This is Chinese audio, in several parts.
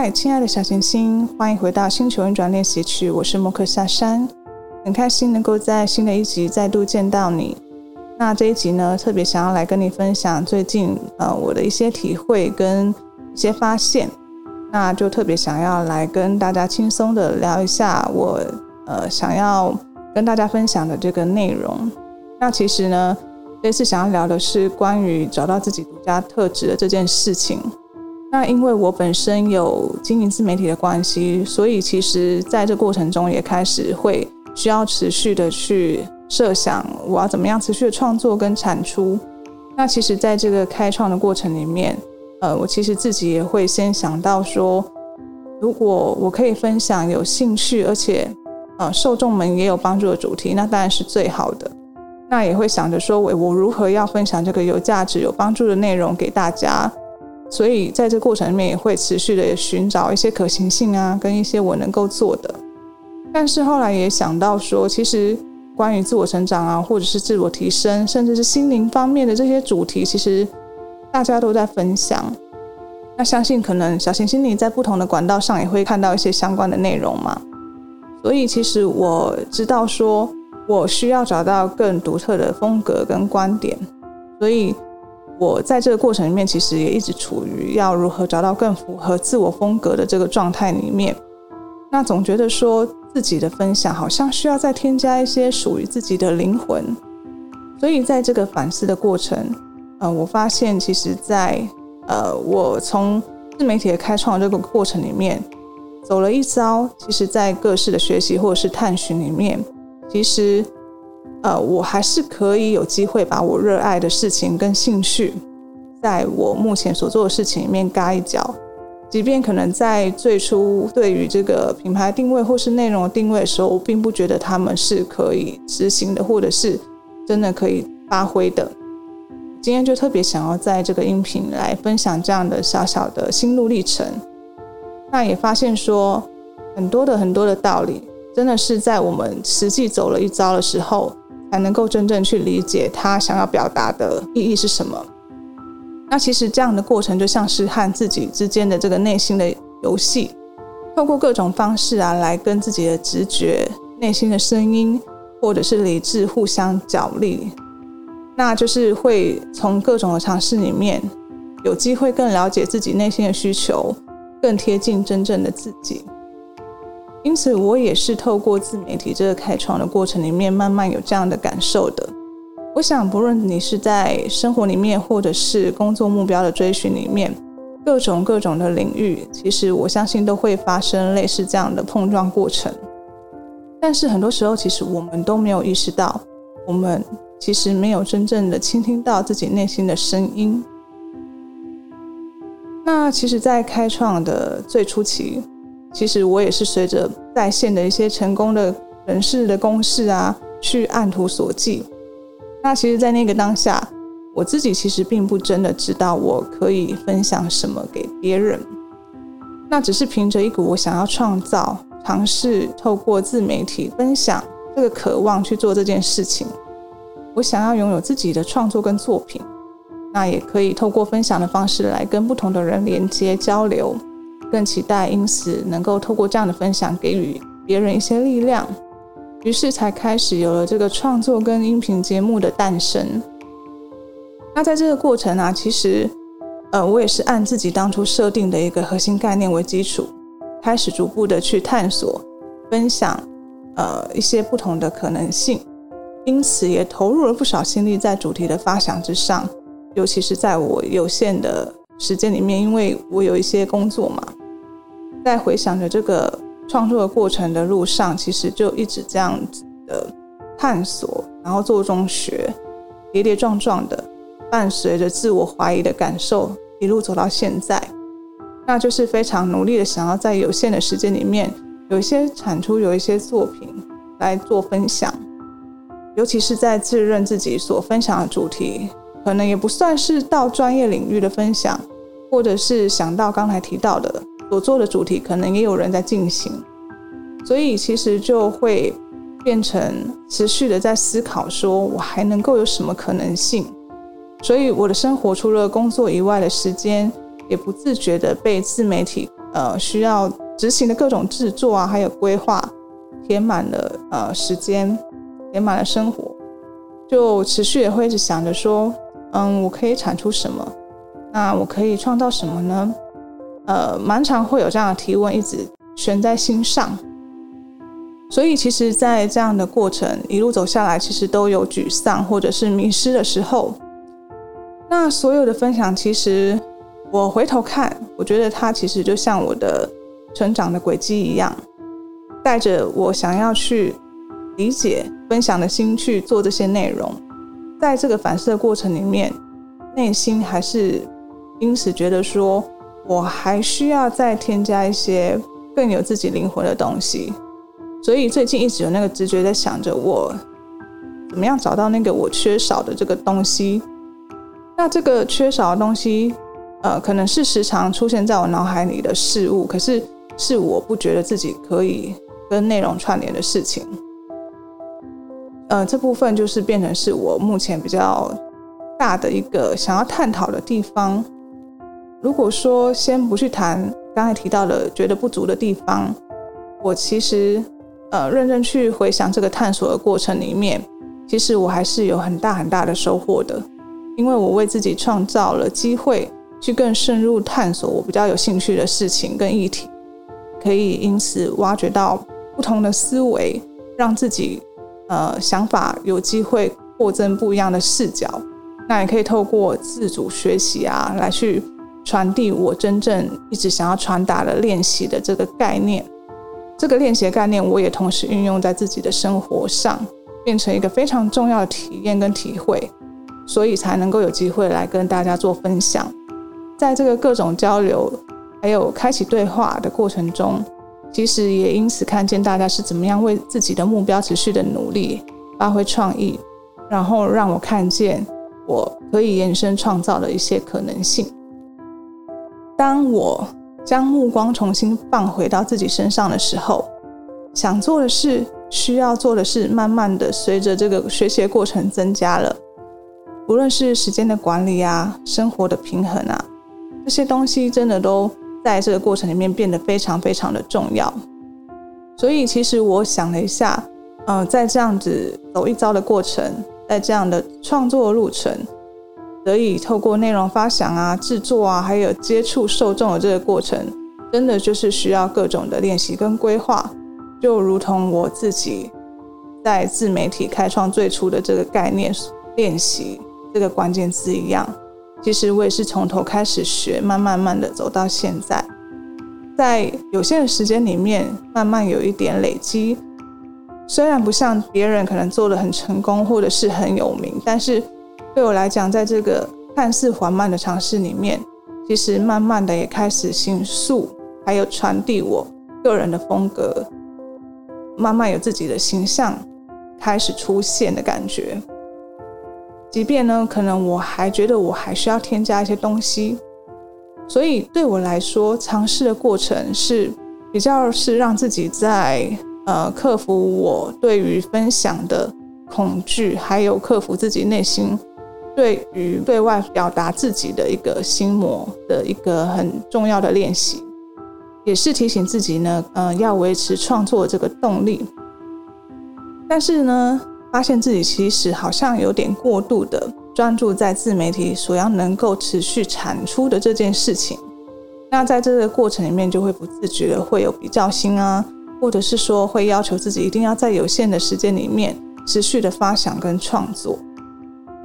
嗨，亲爱的小行星，欢迎回到星球运转练习曲。我是莫克夏山，很开心能够在新的一集再度见到你。那这一集呢，特别想要来跟你分享最近呃我的一些体会跟一些发现。那就特别想要来跟大家轻松的聊一下我呃想要跟大家分享的这个内容。那其实呢，这次想要聊的是关于找到自己独家特质的这件事情。那因为我本身有经营自媒体的关系，所以其实在这过程中也开始会需要持续的去设想我要怎么样持续的创作跟产出。那其实在这个开创的过程里面，呃，我其实自己也会先想到说，如果我可以分享有兴趣而且呃受众们也有帮助的主题，那当然是最好的。那也会想着说，我我如何要分享这个有价值、有帮助的内容给大家。所以在这过程里面也会持续的寻找一些可行性啊，跟一些我能够做的。但是后来也想到说，其实关于自我成长啊，或者是自我提升，甚至是心灵方面的这些主题，其实大家都在分享。那相信可能小行星你在不同的管道上也会看到一些相关的内容嘛。所以其实我知道说，我需要找到更独特的风格跟观点，所以。我在这个过程里面，其实也一直处于要如何找到更符合自我风格的这个状态里面。那总觉得说自己的分享好像需要再添加一些属于自己的灵魂。所以在这个反思的过程，呃，我发现其实在呃，我从自媒体的开创这个过程里面走了一遭，其实在各式的学习或者是探寻里面，其实。呃，我还是可以有机会把我热爱的事情跟兴趣，在我目前所做的事情里面嘎一脚，即便可能在最初对于这个品牌定位或是内容定位的时候，我并不觉得他们是可以执行的，或者是真的可以发挥的。今天就特别想要在这个音频来分享这样的小小的心路历程。那也发现说，很多的很多的道理，真的是在我们实际走了一遭的时候。才能够真正去理解他想要表达的意义是什么。那其实这样的过程就像是和自己之间的这个内心的游戏，透过各种方式啊，来跟自己的直觉、内心的声音或者是理智互相角力。那就是会从各种的尝试里面，有机会更了解自己内心的需求，更贴近真正的自己。因此，我也是透过自媒体这个开创的过程里面，慢慢有这样的感受的。我想，不论你是在生活里面，或者是工作目标的追寻里面，各种各种的领域，其实我相信都会发生类似这样的碰撞过程。但是很多时候，其实我们都没有意识到，我们其实没有真正的倾听到自己内心的声音。那其实，在开创的最初期。其实我也是随着在线的一些成功的人士的公式啊，去按图索骥。那其实，在那个当下，我自己其实并不真的知道我可以分享什么给别人。那只是凭着一股我想要创造、尝试透过自媒体分享这个渴望去做这件事情。我想要拥有自己的创作跟作品，那也可以透过分享的方式来跟不同的人连接交流。更期待，因此能够透过这样的分享给予别人一些力量，于是才开始有了这个创作跟音频节目的诞生。那在这个过程啊，其实，呃，我也是按自己当初设定的一个核心概念为基础，开始逐步的去探索、分享，呃，一些不同的可能性，因此也投入了不少心力在主题的发想之上，尤其是在我有限的时间里面，因为我有一些工作嘛。在回想着这个创作的过程的路上，其实就一直这样子的探索，然后做中学，跌跌撞撞的，伴随着自我怀疑的感受，一路走到现在，那就是非常努力的想要在有限的时间里面，有一些产出，有一些作品来做分享，尤其是在自认自己所分享的主题，可能也不算是到专业领域的分享，或者是想到刚才提到的。所做的主题可能也有人在进行，所以其实就会变成持续的在思考，说我还能够有什么可能性？所以我的生活除了工作以外的时间，也不自觉的被自媒体呃需要执行的各种制作啊，还有规划填满了呃时间，填满了生活，就持续也会一直想着说，嗯，我可以产出什么？那我可以创造什么呢？呃，蛮常会有这样的提问，一直悬在心上。所以，其实，在这样的过程一路走下来，其实都有沮丧或者是迷失的时候。那所有的分享，其实我回头看，我觉得它其实就像我的成长的轨迹一样，带着我想要去理解、分享的心去做这些内容。在这个反思的过程里面，内心还是因此觉得说。我还需要再添加一些更有自己灵魂的东西，所以最近一直有那个直觉在想着我怎么样找到那个我缺少的这个东西。那这个缺少的东西，呃，可能是时常出现在我脑海里的事物，可是是我不觉得自己可以跟内容串联的事情。呃，这部分就是变成是我目前比较大的一个想要探讨的地方。如果说先不去谈刚才提到的觉得不足的地方，我其实呃认真去回想这个探索的过程里面，其实我还是有很大很大的收获的，因为我为自己创造了机会去更深入探索我比较有兴趣的事情跟议题，可以因此挖掘到不同的思维，让自己呃想法有机会扩增不一样的视角，那也可以透过自主学习啊来去。传递我真正一直想要传达的练习的这个概念，这个练习概念，我也同时运用在自己的生活上，变成一个非常重要的体验跟体会，所以才能够有机会来跟大家做分享。在这个各种交流还有开启对话的过程中，其实也因此看见大家是怎么样为自己的目标持续的努力，发挥创意，然后让我看见我可以延伸创造的一些可能性。当我将目光重新放回到自己身上的时候，想做的事、需要做的事，慢慢的随着这个学习的过程增加了。无论是时间的管理啊、生活的平衡啊，这些东西真的都在这个过程里面变得非常非常的重要。所以，其实我想了一下，嗯、在这样子走一遭的过程，在这样的创作路程。得以透过内容发想啊、制作啊，还有接触受众的这个过程，真的就是需要各种的练习跟规划。就如同我自己在自媒体开创最初的这个概念练习这个关键字一样，其实我也是从头开始学，慢慢慢的走到现在，在有限的时间里面，慢慢有一点累积。虽然不像别人可能做的很成功，或者是很有名，但是。对我来讲，在这个看似缓慢的尝试里面，其实慢慢的也开始形塑，还有传递我个人的风格，慢慢有自己的形象开始出现的感觉。即便呢，可能我还觉得我还需要添加一些东西，所以对我来说，尝试的过程是比较是让自己在呃克服我对于分享的恐惧，还有克服自己内心。对于对外表达自己的一个心魔的一个很重要的练习，也是提醒自己呢，嗯、要维持创作这个动力。但是呢，发现自己其实好像有点过度的专注在自媒体所要能够持续产出的这件事情。那在这个过程里面，就会不自觉的会有比较心啊，或者是说会要求自己一定要在有限的时间里面持续的发想跟创作。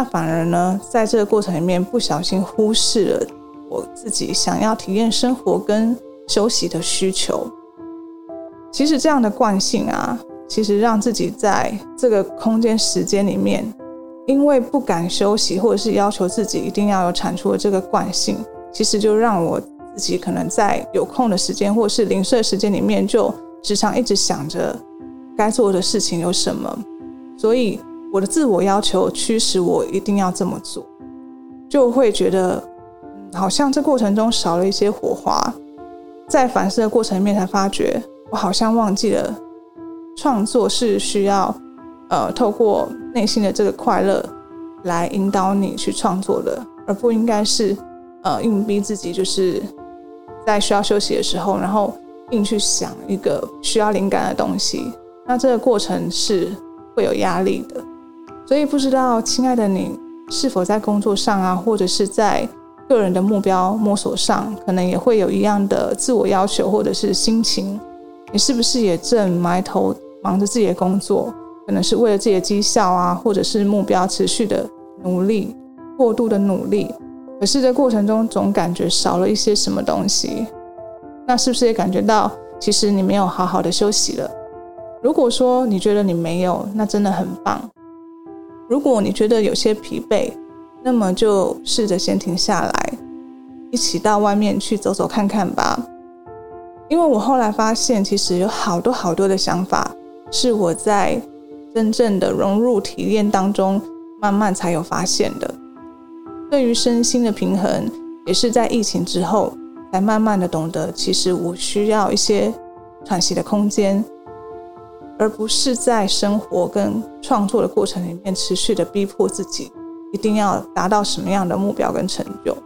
那反而呢，在这个过程里面，不小心忽视了我自己想要体验生活跟休息的需求。其实这样的惯性啊，其实让自己在这个空间时间里面，因为不敢休息，或者是要求自己一定要有产出的这个惯性，其实就让我自己可能在有空的时间，或者是零碎时间里面，就时常一直想着该做的事情有什么，所以我的自我要求驱使我一定要这么做，就会觉得好像这过程中少了一些火花，在反思的过程里面才发觉，我好像忘记了创作是需要呃透过内心的这个快乐来引导你去创作的，而不应该是呃硬逼自己就是。在需要休息的时候，然后硬去想一个需要灵感的东西，那这个过程是会有压力的。所以不知道，亲爱的你，是否在工作上啊，或者是在个人的目标摸索上，可能也会有一样的自我要求，或者是心情？你是不是也正埋头忙着自己的工作？可能是为了自己的绩效啊，或者是目标持续的努力，过度的努力。可是这过程中总感觉少了一些什么东西，那是不是也感觉到其实你没有好好的休息了？如果说你觉得你没有，那真的很棒。如果你觉得有些疲惫，那么就试着先停下来，一起到外面去走走看看吧。因为我后来发现，其实有好多好多的想法是我在真正的融入体验当中，慢慢才有发现的。对于身心的平衡，也是在疫情之后才慢慢的懂得，其实我需要一些喘息的空间，而不是在生活跟创作的过程里面持续的逼迫自己一定要达到什么样的目标跟成就。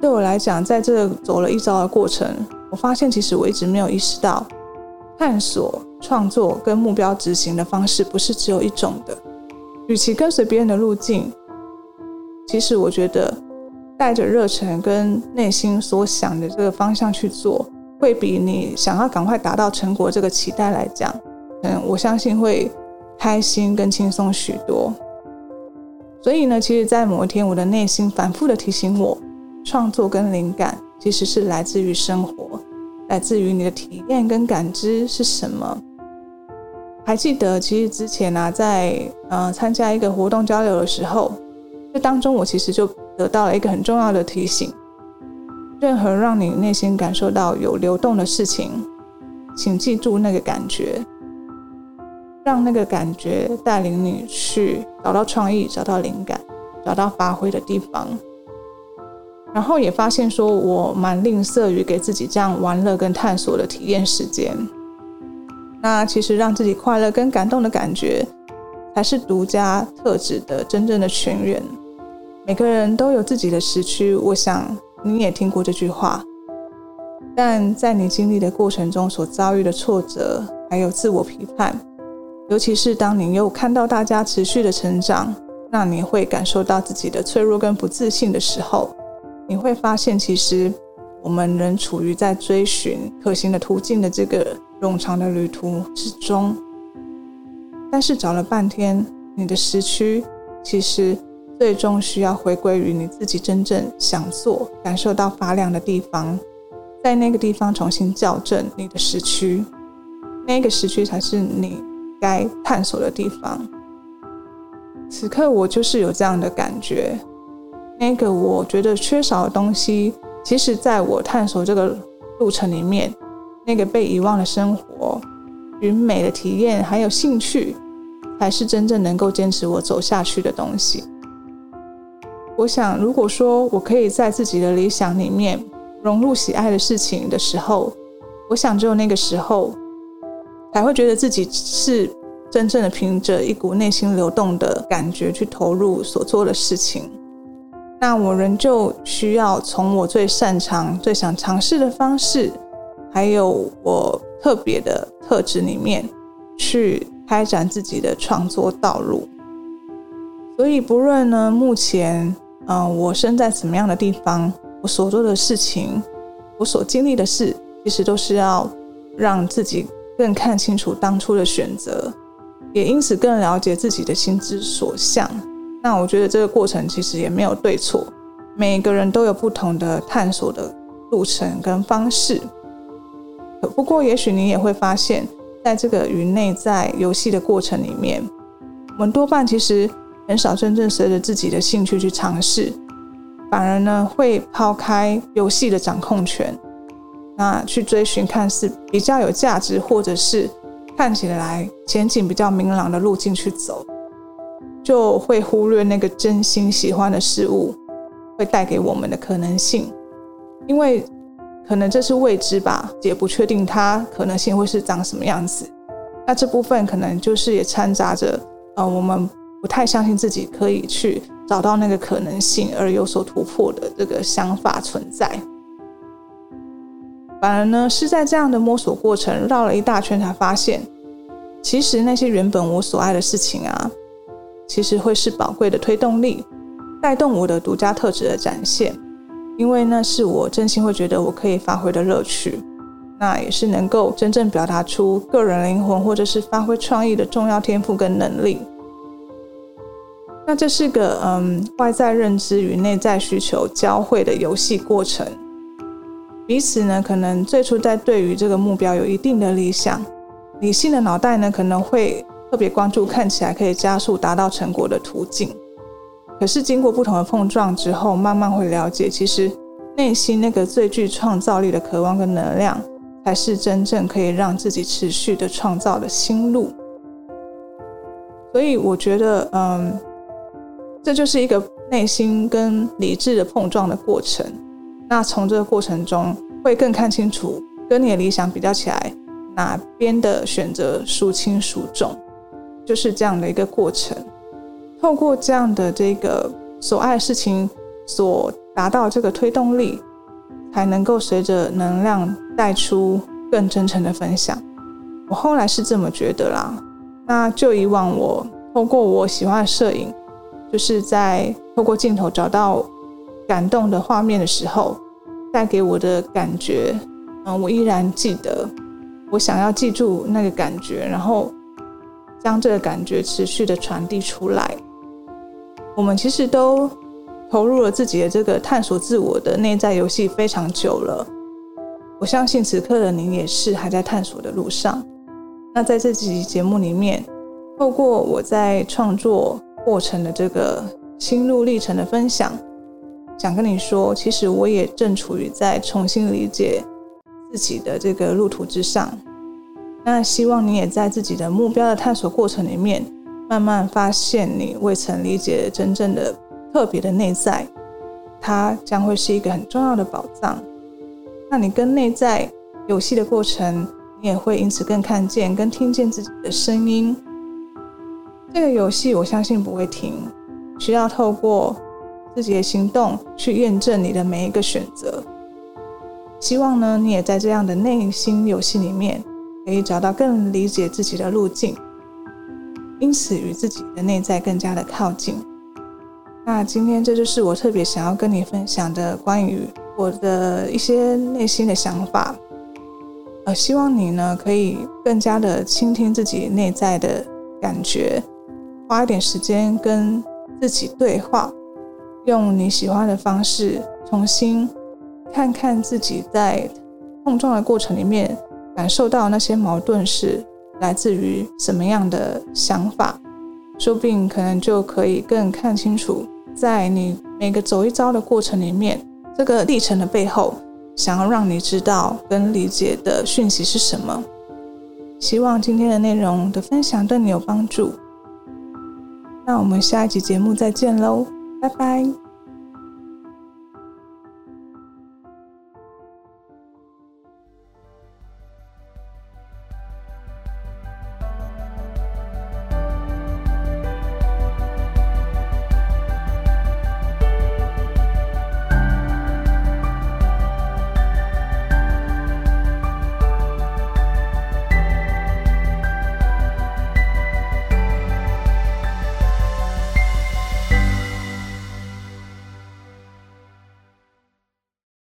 对我来讲，在这走了一遭的过程，我发现其实我一直没有意识到，探索、创作跟目标执行的方式不是只有一种的，与其跟随别人的路径。其实我觉得，带着热忱跟内心所想的这个方向去做，会比你想要赶快达到成果这个期待来讲，嗯，我相信会开心跟轻松许多。所以呢，其实，在某一天，我的内心反复的提醒我，创作跟灵感其实是来自于生活，来自于你的体验跟感知是什么。还记得，其实之前呢，在呃参加一个活动交流的时候。这当中，我其实就得到了一个很重要的提醒：任何让你内心感受到有流动的事情，请记住那个感觉，让那个感觉带领你去找到创意、找到灵感、找到发挥的地方。然后也发现说，我蛮吝啬于给自己这样玩乐跟探索的体验时间。那其实让自己快乐跟感动的感觉，才是独家特质的真正的泉源。每个人都有自己的时区，我想你也听过这句话。但在你经历的过程中所遭遇的挫折，还有自我批判，尤其是当你又看到大家持续的成长，那你会感受到自己的脆弱跟不自信的时候，你会发现，其实我们仍处于在追寻可行的途径的这个冗长的旅途之中。但是找了半天，你的时区其实。最终需要回归于你自己真正想做、感受到发亮的地方，在那个地方重新校正你的时区，那个时区才是你该探索的地方。此刻我就是有这样的感觉，那个我觉得缺少的东西，其实在我探索这个路程里面，那个被遗忘的生活与美的体验还有兴趣，才是真正能够坚持我走下去的东西。我想，如果说我可以在自己的理想里面融入喜爱的事情的时候，我想只有那个时候，才会觉得自己是真正的凭着一股内心流动的感觉去投入所做的事情。那我仍旧需要从我最擅长、最想尝试的方式，还有我特别的特质里面，去开展自己的创作道路。所以，不论呢，目前。嗯、我身在什么样的地方，我所做的事情，我所经历的事，其实都是要让自己更看清楚当初的选择，也因此更了解自己的心之所向。那我觉得这个过程其实也没有对错，每个人都有不同的探索的路程跟方式。不过，也许你也会发现，在这个与内在游戏的过程里面，我们多半其实很少真正随着自己的兴趣去尝试，反而呢会抛开游戏的掌控权，那去追寻看似比较有价值，或者是看起来前景比较明朗的路径去走，就会忽略那个真心喜欢的事物会带给我们的可能性，因为。可能这是未知吧，也不确定它可能性会是长什么样子。那这部分可能就是也掺杂着，呃，我们不太相信自己可以去找到那个可能性而有所突破的这个想法存在。反而呢，是在这样的摸索过程绕了一大圈，才发现，其实那些原本我所爱的事情啊，其实会是宝贵的推动力，带动我的独家特质的展现。因为那是我真心会觉得我可以发挥的乐趣，那也是能够真正表达出个人灵魂或者是发挥创意的重要天赋跟能力。那这是个嗯，外在认知与内在需求交汇的游戏过程。彼此呢，可能最初在对于这个目标有一定的理想，理性的脑袋呢，可能会特别关注看起来可以加速达到成果的途径。可是经过不同的碰撞之后，慢慢会了解，其实内心那个最具创造力的渴望跟能量，才是真正可以让自己持续的创造的心路。所以我觉得，嗯，这就是一个内心跟理智的碰撞的过程。那从这个过程中，会更看清楚跟你的理想比较起来，哪边的选择孰轻孰重，就是这样的一个过程。透过这样的这个所爱的事情所达到这个推动力，才能够随着能量带出更真诚的分享。我后来是这么觉得啦。那就以往我透过我喜欢的摄影，就是在透过镜头找到感动的画面的时候，带给我的感觉，嗯，我依然记得。我想要记住那个感觉，然后将这个感觉持续的传递出来。我们其实都投入了自己的这个探索自我的内在游戏非常久了，我相信此刻的您也是还在探索的路上。那在这集节目里面，透过我在创作过程的这个心路历程的分享，想跟你说，其实我也正处于在重新理解自己的这个路途之上。那希望你也在自己的目标的探索过程里面。慢慢发现你未曾理解真正的特别的内在，它将会是一个很重要的宝藏。那你跟内在游戏的过程，你也会因此更看见、更听见自己的声音。这个游戏我相信不会停，需要透过自己的行动去验证你的每一个选择。希望呢，你也在这样的内心游戏里面，可以找到更理解自己的路径。因此，与自己的内在更加的靠近。那今天这就是我特别想要跟你分享的关于我的一些内心的想法。呃，希望你呢可以更加的倾听自己内在的感觉，花一点时间跟自己对话，用你喜欢的方式重新看看自己在碰撞的过程里面感受到那些矛盾是。来自于什么样的想法，说不定可能就可以更看清楚，在你每个走一遭的过程里面，这个历程的背后，想要让你知道跟理解的讯息是什么。希望今天的内容的分享对你有帮助。那我们下一集节目再见喽，拜拜。